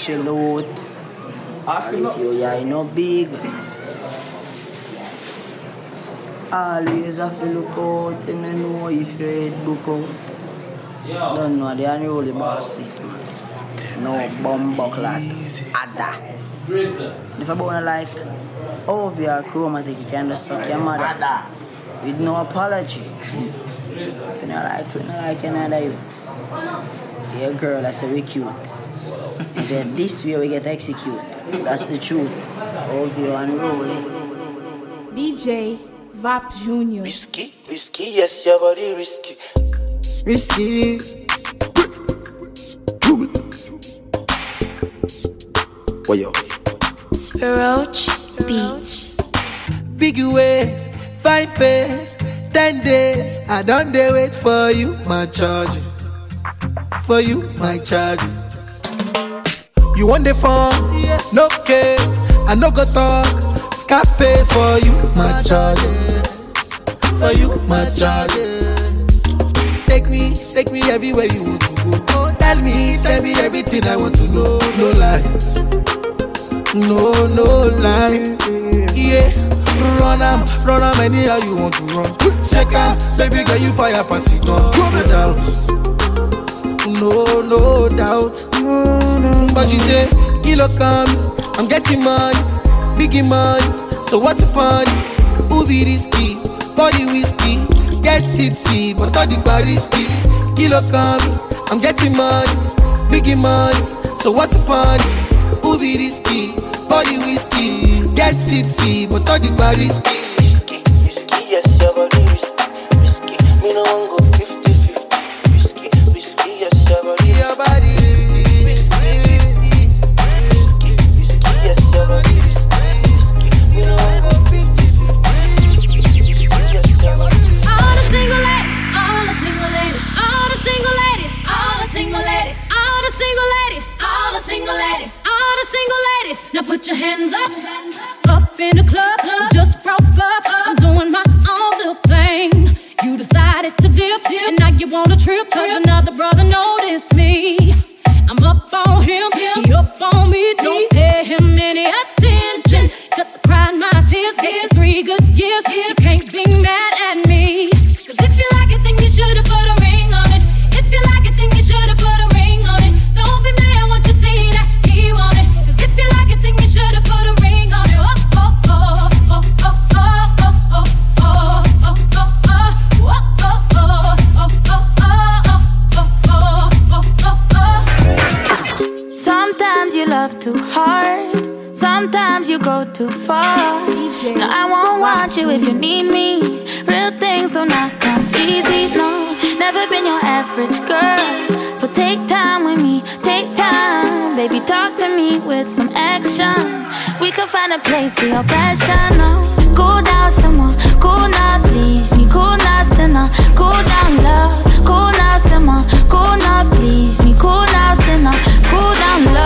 chill out. Ask him if you yeah, no big. Always have to look out and you know if your head book out. Don't know, they are really boss this man. No bomb buckler. Ada. If I born a life, over your chromatic, you can just suck your mother. Ada. With no apology. If you not like, you not like another you. Your girl, I say we cute. If get this way, we get execute. That's the truth. Over you and rolling. DJ Vap Júnior. Risky, risky, yes, your body risky. Risky. What yo? Roach Beach. Big ways, fine face, ten days. I don't dare wait for you, my charge. For you, my charge. You want the phone? No case. I no go talk. Scarface for you, my charge. For you, my charge. Take me, take me everywhere you want to go. Oh, tell me, tell me everything I want to know. No lies. No, no lie. Yeah, run am, run am anyhow you want to run. Check out, baby girl, you fire pass it gun. No doubt, no, no doubt. But you say, kilo come, I'm getting money, biggie money. So what's the fun? Be risky? Body whiskey, get tipsy, but all the bar risky. Kilo come, I'm getting money, biggie money. So what's the fun? Be risky? Body whiskey, get tipsy, but all the bar. Risky, go too far. No, I won't want you if you need me. Real things do not come easy. No, never been your average girl. So take time with me, take time. Baby, talk to me with some action. We could find a place for your passion. No, cool down, someone. Cool now, please me. Cool now, sinner. Cool down, love. Cool now, simmer. Cool now, please me. Cool now, sinner. Cool down, love.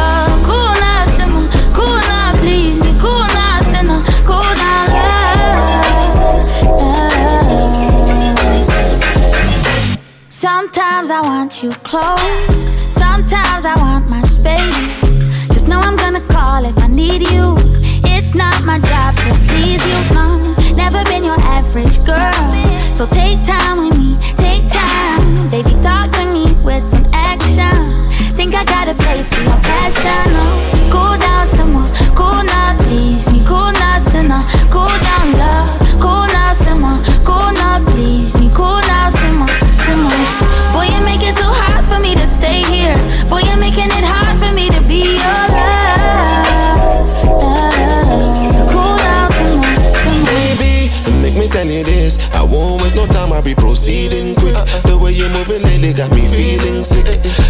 You close. Sometimes I want my space. Just know I'm gonna call if I need you. It's not my job to please you, no. Never been your average girl. So take time with me, take time. Baby, talk to me with some action. Think I got a place for your passion. No. Be proceeding quick. The way you're moving lately got me feeling sick.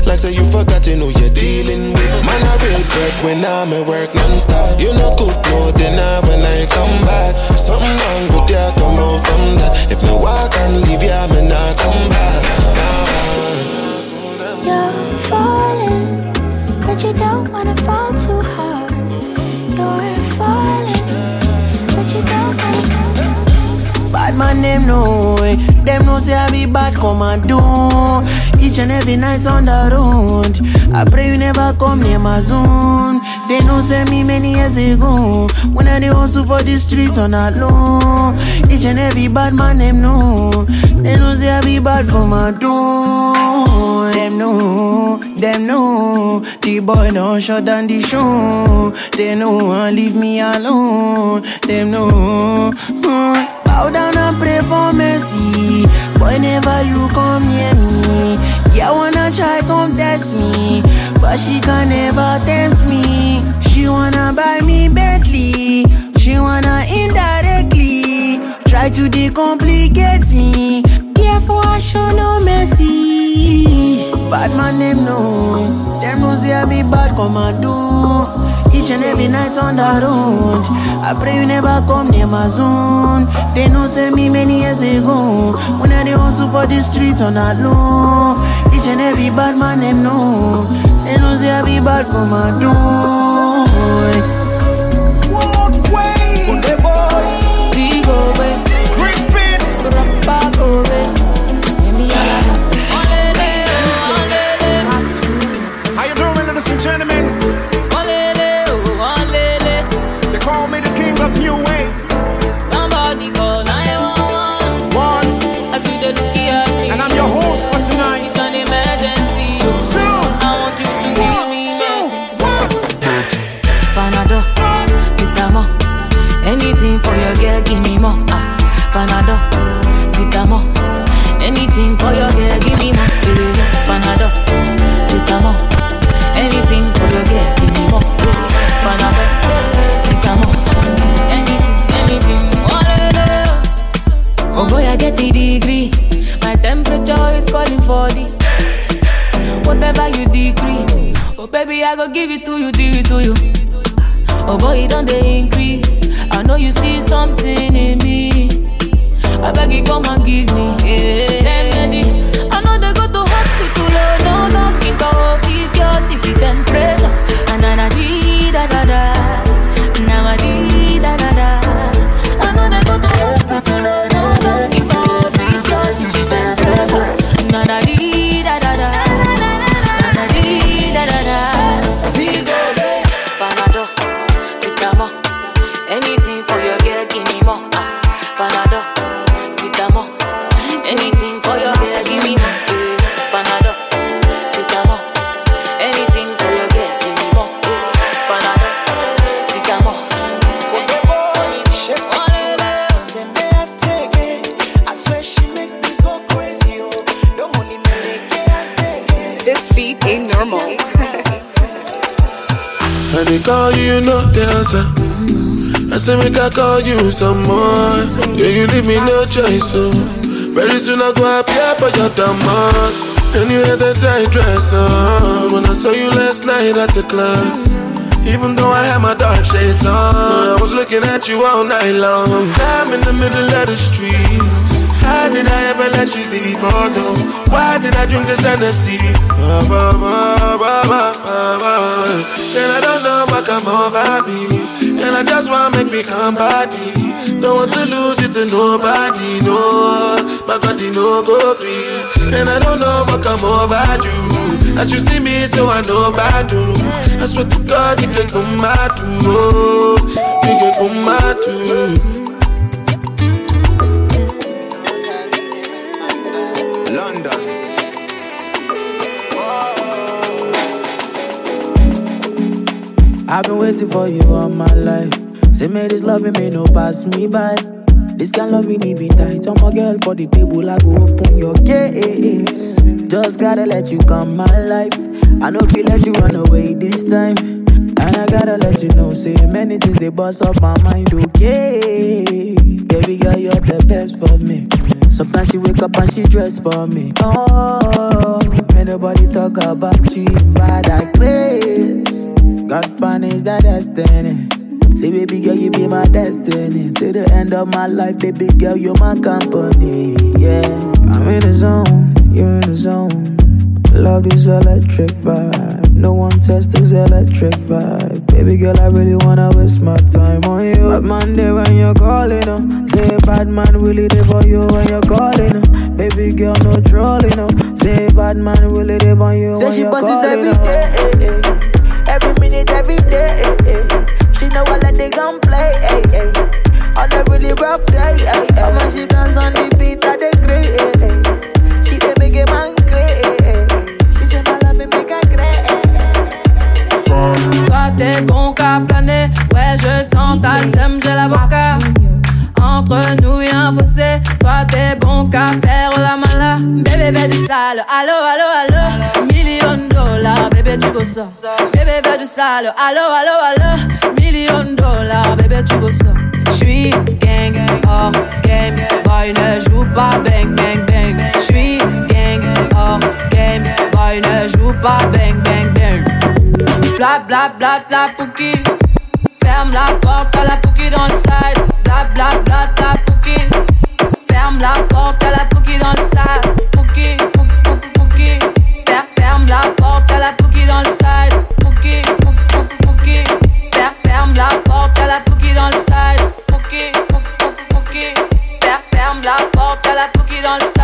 Like say you forgot to know you're dealing with. Man, I real break when I'm at work non-stop. You know cook no dinner when I come back. Something wrong with ya, come out from that. If me walk and leave ya, me not come back. You're falling, but you don't wanna fall too hard. You're falling, but you don't wanna fall. Bad man, them know it. Them know say I be bad, come and do. Each and every night on the road. I pray you never come near my zone. They know send me many years ago. When I dey hustle for the streets on low. Each and every bad man them know. They know say I be bad commando. Them know, them know. The boy don't shut down the show. They know and leave me alone. Them know. Bow down and pray for mercy. Whenever you come near me, yeah, wanna try come test me, but she can never tempt me. She wanna buy me Bentley, she wanna indirectly try to decomplicate me. Therefore, I show no mercy. Bad man, them know, them know say I be bad commando. Each and every night on the road. I pray you never come near my zone. They know send me many years ago. When I dey hustle for the streets on that low. Each and every bad man them know. They know say I be bad commando. Vigo, your girl, give me more. Ah, Panado, Sitamo. Anything for your girl, give me more. Panado, Sitamo. Anything for your girl, give me more. Panado, Sitamo. Anything, anything. Walele. Oh boy, I get a degree. My temperature is calling for the whatever you decree. Oh baby, I go give it to you, give it to you. Oh boy, it don't they increase. Something in me. I beg you come and give me. Ain't normal. And they call you, you the answer. I say make I call you some more. Yeah, you leave me no choice, so very soon I go appear for your demand. And you had that tight dress on when I saw you last night at the club. Even though I had my dark shades on, I was looking at you all night long. I'm in the middle of the street. How did I ever let you leave? Oh no, why did I drink this Hennessy? Ba, ba, ba. And I don't know what come over me. And I just wanna make me come body. Don't want to lose it to nobody, no. My God, you know go free. And I don't know what come over you. As you see me, so I know bad do. I swear to God, you can come mad too. Oh, you can come mad too. I've been waiting for you all my life. Say, me this loving me no pass me by. This kind loving me be tight. I'm a girl for the table, I go open your case. Just gotta let you come my life. I know if you let you run away this time. And I gotta let you know, say many things they bust up my mind, okay. Baby girl, you're the best for me. Sometimes she wake up and she dress for me. Oh, may nobody talk about you in bad like God punish that destiny. Say, baby girl, you be my destiny. To the end of my life, baby girl, you're my company. Yeah, I'm in the zone, you're in the zone. Love this electric vibe. No one test this electric vibe. Baby girl, I really wanna waste my time on you. Bad man there when you're calling, uh. Say bad man really there for you when you're calling, uh. Baby girl, no trolling, uh. Say bad man really there for you Say when she you're calling, every day, eh. every day. eh, eh. She know I let they gun play, eh, on a really rough day. Eh. When she dance on the beat, great. Eh, eh. She dey make a man crazy. She say my love it make. Eh, eh. Toi t'es bon qu'à planer, ouais je sens, le seum, j'ai l'avocat. Entre nous y'a un fossé, toi t'es bon qu'à faire la mala. Bébé fais du sale, allo allo allo. Million dollars, bébé tu veux ça. Bébé du sale, allo allo allo. Million dollars, bébé tu veux ça. J'suis gang, hors game, boy ne joue pas bang bang bang. J'suis gang, hors game, boy ne joue pas bang bang bang. Bla bla bla bla pouki. Ferme la porte à la pouki dans le side. Bla bla bla bla pouki. Ferme la porte à la pouki dans le pouki, pouki, dans le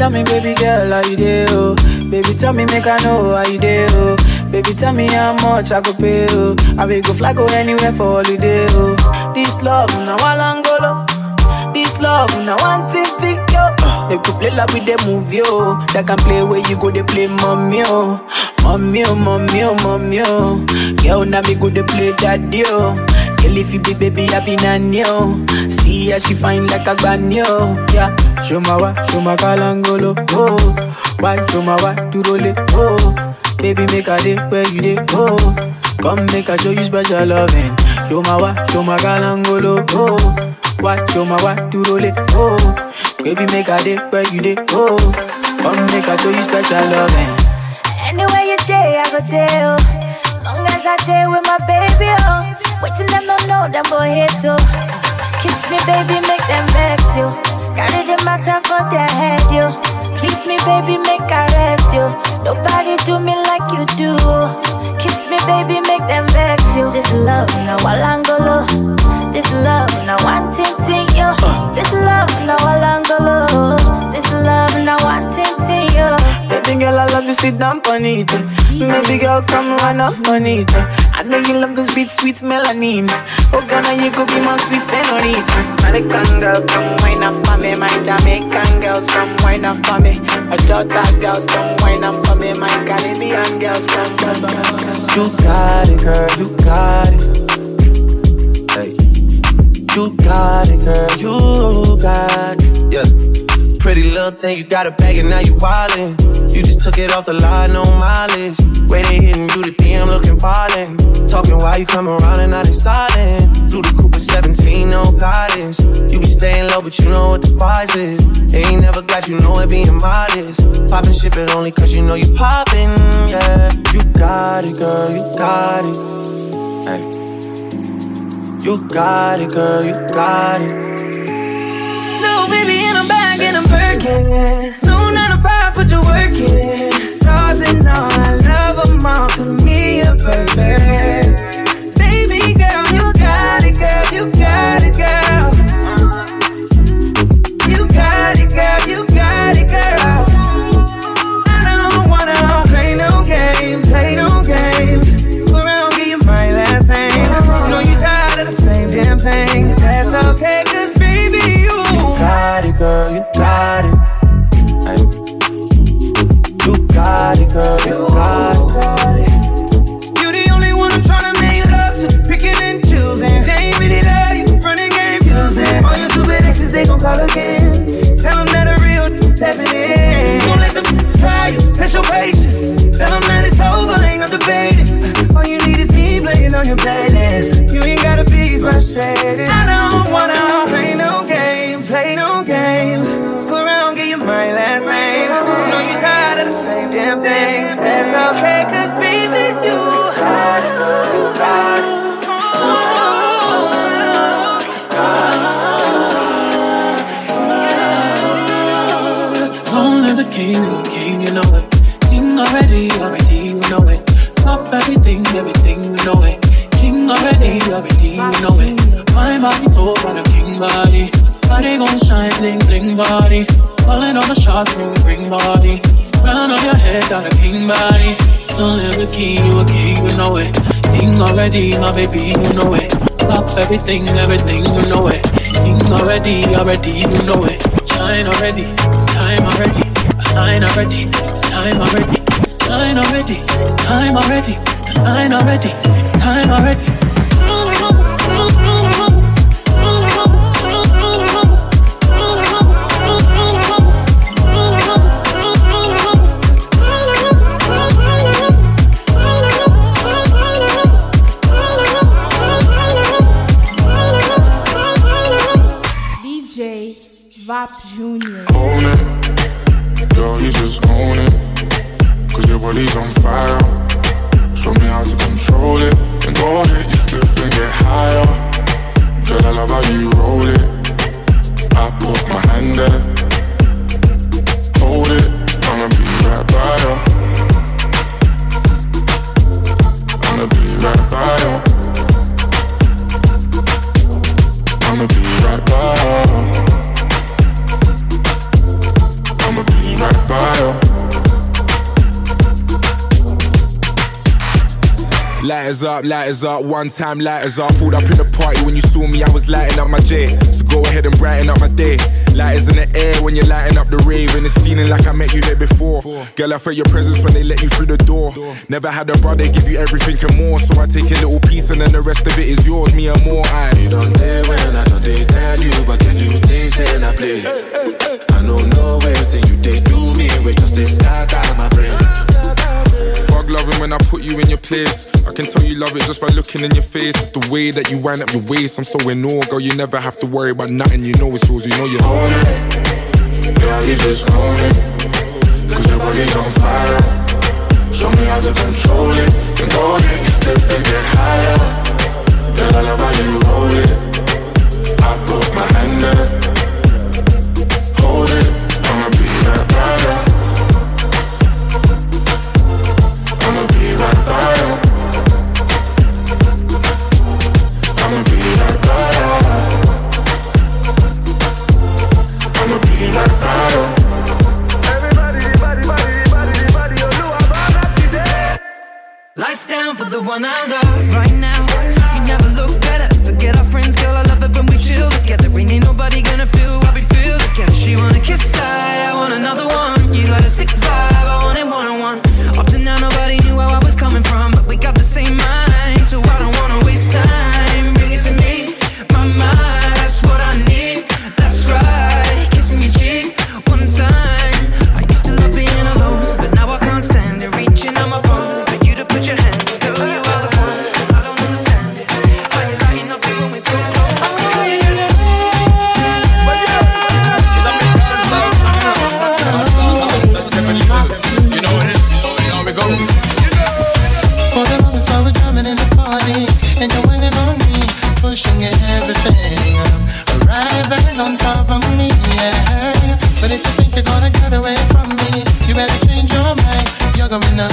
Tell me, baby girl, how you dey, oh? Baby, tell me, make I know how you dey, oh? Baby, tell me how much I go pay, oh? I will go fly, go oh anywhere for holiday, oh? This love, now one angolo. This love, now one thing, thing, yo. They could play like with the movie, oh. That can play where you go, they play mommy, oh. Mommy, oh, mommy, oh, mommy, oh. Girl, now me go, they play daddy, oh. Girl, if you be baby, be nanny, oh. See how she fine like a granny, oh. Yeah, show my wa, show my kalangolo, oh. Why, show my wa, to roll it, oh. Baby, make a day where you day, oh. Come make a show you special loving. Show my wa, show my kalangolo, oh. Why, show my wa, to roll it, oh. Baby, make a day where you day, oh. Come make a show you special loving. Anywhere you day, I go there. Oh. Long as I stay with my baby, oh. Waiting them don't know them boy here too. Kiss me, baby, make them vex you. Carry the matter for their head, you. Kiss me, baby, make I rest you. Nobody do me like you do. Kiss me, baby, make them vex you. This love, now walangolo. This love, now one ting ting I love you, sit down on it. Baby girl, come run up on it. I know you love this beat, sweet melanin. Oh, Ghana, you could be my sweet senorita. American girl, come wine up for me. My Jamaican girls, come wine up for me. My Jota girls, come wine up for me. My Caribbean girls, come, come, come. You got it, girl, you got it. Hey. You got it, girl, you got it. Yeah. Pretty little thing, you got a bag and now you wildin'. You just took it off the line, no mileage. Waiting, hitting you the DM, looking violent. Talking while you come around and now they silent. Flew the Cooper 17, no guidance. You be staying low, but you know what the price is. They ain't never got you know it being modest. Poppin' ship it only cause you know you poppin', yeah. You got it, girl, you got it. Hey. You got it, girl, you got it. I'm working. No nine to five, put the work in. Stars and all, I love them all. To me, you're perfect. Baby girl, you got it, girl, you got it, girl. Body. Gon' shine, bling, bling body. Calling all the shots, ring, ring body. Crown on your head, got a king body. Don't live king, you a king, you know it. King already, my baby, you know it. Top everything, everything, you know it. King already, already, you know it. Shine already, it's time already. Shine already, it's time already. Shine already, it's time already. Shine already, it's time already. Lighters up, lighters up, one time lighters up. Pulled up in the party when you saw me, I was lighting up my J. So go ahead and brighten up my day. Lighters in the air when you're lighting up the rave, and it's feeling like I met you here before. Girl, I felt your presence when they let you through the door. Never had a brother give you everything and more, so I take a little piece and then the rest of it is yours, me and more. I. You don't dare when I don't they tell you, but can you things in I play? I don't know you they do me, we just they scatter my brain. Fuck loving when I put you in your place. Can tell you love it just by looking in your face. It's the way that you wind up your waist. I'm so in awe, girl. You never have to worry about nothing. You know it's yours. You know you own it. Girl, you just own it. Cause your body's on fire. Show me how to control it. Then go ahead, get stiff and get higher. Girl, I love how you roll it. I put my hand there. Hold it. Down mind You're going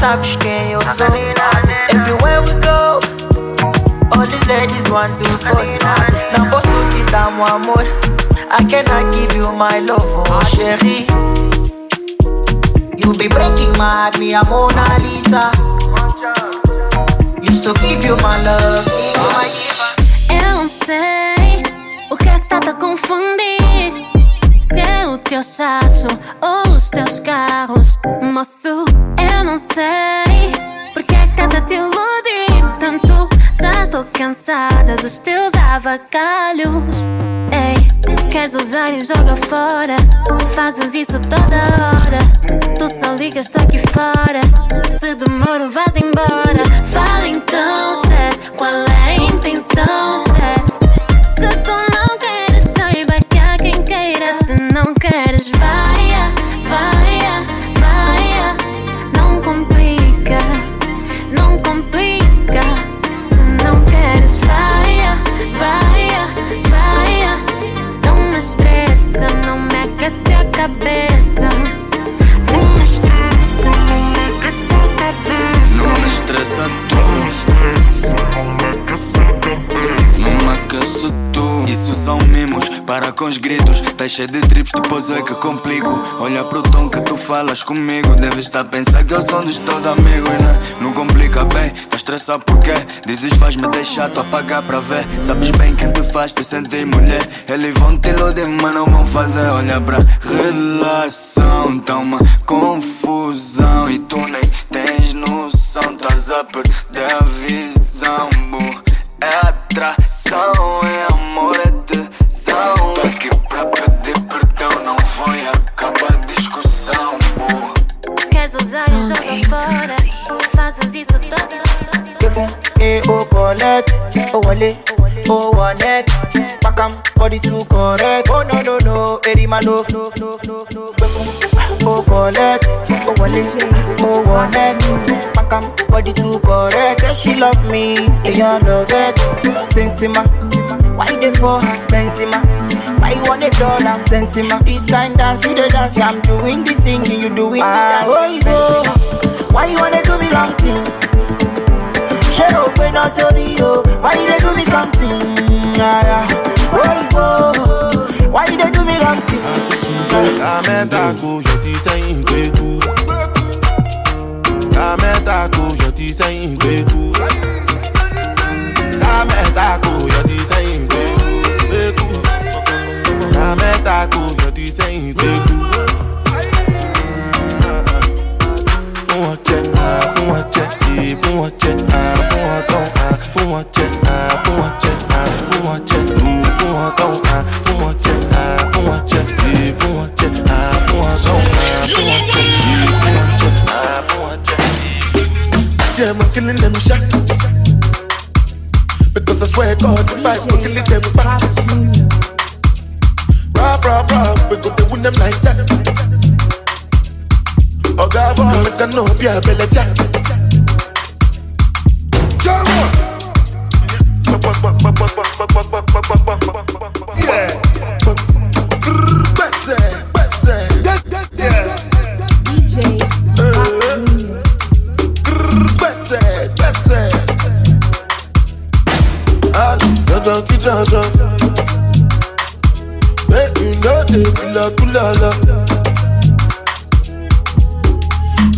sabes quem eu sou. Everywhere we go, all these ladies want to fall. Não posso te dar meu amor. I cannot give you my love, oh chérie. You be breaking my heart, me a Mona Lisa. Used to give you my love, be my giver. Eu não sei o que é que tá a confundir. Se é o teu chacho ou os teus carros, moço. Não sei porque é que estás a te iludir tanto. Já estou cansada dos teus avacalhos. Ei, queres usar e joga fora? Fazes isso toda hora. Tu só ligas, tô aqui fora. Se demoro, vais embora. Fala então, chefe, qual é a intenção, chefe? Se tu não queres, saiba que há quem queira. Se não queres, vaia, cabeça. Não me estressa, não me caça cabeça. Não me estressa tu. Não me estressa, não me caça cabeça. Não me caça tu. Isso são mimos, para com os gritos. Cheio de trips, depois é que complico. Olha pro tom que tu falas comigo. Deves estar a pensar que eu sou um dos teus amigos né? Não complica bem, tá estressado porque Dizes faz-me deixar, tu apagar pra ver. Sabes bem quem te faz te sentir mulher. Eles vão te iludir, mas não vão fazer. Olha pra relação, tá uma confusão. E tu nem tens noção, estás a perder a visão. Bu. É atração, é Queres usar e joga fora? Fazes isso toda Kefun, eh, oh, collect, oh, wale, one neck, pack am, body too correct. Oh, no, no, no, eri my love, no, no, no, no. Kefun, oh, collect, oh, wale, one neck, pack am, body too correct. Say she love me, you love it. Sensima, why they for Benzema? Why you want a dollar? Sensima, this kind dance, you the dance, I'm doing the singing, you doing the ah, dance. Oh, you go, why you wanna do me long thing? Ṣé o pé náà sórí o? Why you dey do me something? Yeah, yeah. Oyinbo, why you dey do me wrong thing? ká mẹ́ta kò yọ ti sẹ́yìn gbé kú. ká mẹ́ta kò yọ ti sẹ́yìn gbé kú. ká mẹ́ta kò yọ ti sẹ́yìn gbé kú. Ká mẹ́ta kò yọ ti sẹ́yìn kú. fún wọn jẹ ah, fún wọn jẹ eh, fún wọn jẹ ah, fún wọn tán ah, fún wọn jẹ ah, fún wọn jẹ ah, fún wọn jẹ eh, fún wọn tán ah, fún wọn jẹ ah, fún wọn jẹ eh, fún wọn jẹ ah, fún wọn tán ah, fún wọn jẹ eh, fún wọn jẹ ah, fún wọn jẹ. See, I'm killing them shot because I swear God, the fight will kill them back. Rap, rap, we go to win them like that. Oga boy, make a no be a belly jack. Yeah. DJ Grrr, Bese, bese. Ah, Jojo, ki jojo. Make you know they feel a kulala.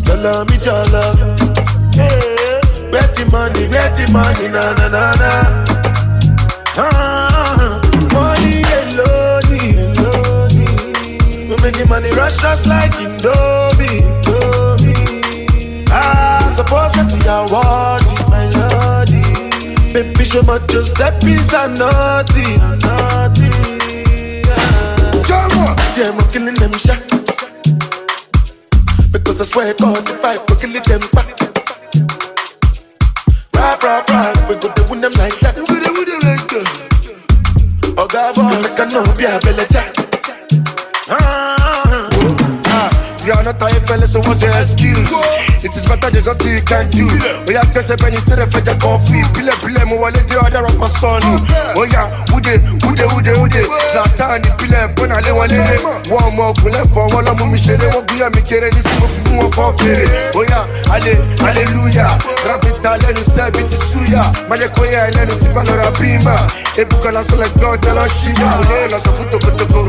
Jala mi jala. Yeah. Betty money, betty money, na na na na. Ah, money alone, alone. We making money rush, rush like Indomie, Indomie. Ah, suppose that you want it, my lordy. Baby, show my Giuseppe's a naughty, a naughty. Ah. See, I'm killing them shot. Because I swear God, if I go kill it them back. Rap, rap, rap, we go to win them like that. We go to win them like that. Oh God, boy, make a no be a belly jack. Ah, you are not tired, fellas, so what's your excuse? It is better there's nothing you can do. Oh yeah, guess I've to the fed coffee. Pile, pile, mo wale the other rapper son. Oh yeah, ude, ude, ude, ude. Zlatan, pile, bona le wale. One more, kule for wala mu mishere. Wo guya mi kere ni simu fi mu for fere. Oh yeah, ale, hallelujah. Rapita lenu se biti suya. Maje koya lenu ti balora bima. Ebuka la sole god la shiva. Ole la so futo kotoko.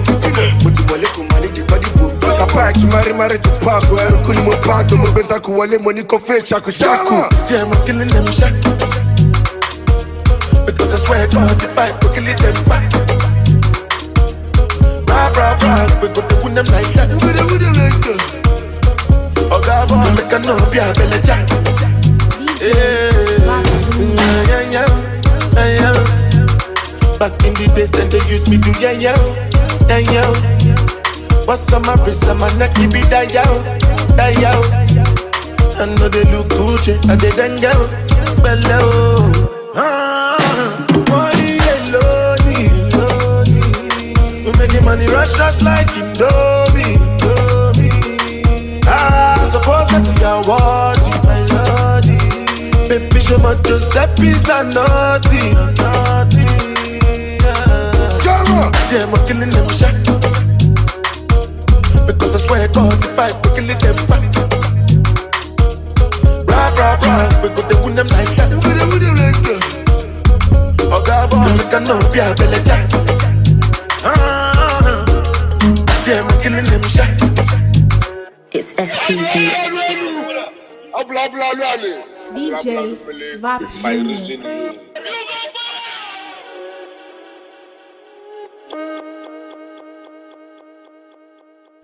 Muti wale kumani di body book. Kapa chumari mare tu pako. Eruku ni mo pato. Mo beza kuwale money ko fe shaku shaku. See I'm killing. Because I swear God if I go kill it them back. Rah rah rah. We go to win them like that. We go to win them like that. Oh God, boy, make a no be a belly jack. Yeah, yeah, yeah, yeah, yeah. Back in the days, then they used me to yeah, yeah, yeah, yeah. What's on my wrist and my neck, keep it that yo, that yo. I know they look Gucci, I then yo, below. Ah, money lonely, lonely. We making money rush, rush like Indomie, Indomie. Ah, suppose that you are you my lordy. Baby, show my Giuseppe's a naughty, naughty. Jama, see I'm killing them shot. Because I swear God, if I go kill it them back. Rah, rah, rah, we go to win them like that. We go to win them like that. Oh God, boy, make a no be a belly jack. Ah, see I'm killing them shot. It's STG. DJ Vap Junior.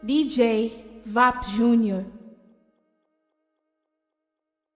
DJ Vap Junior.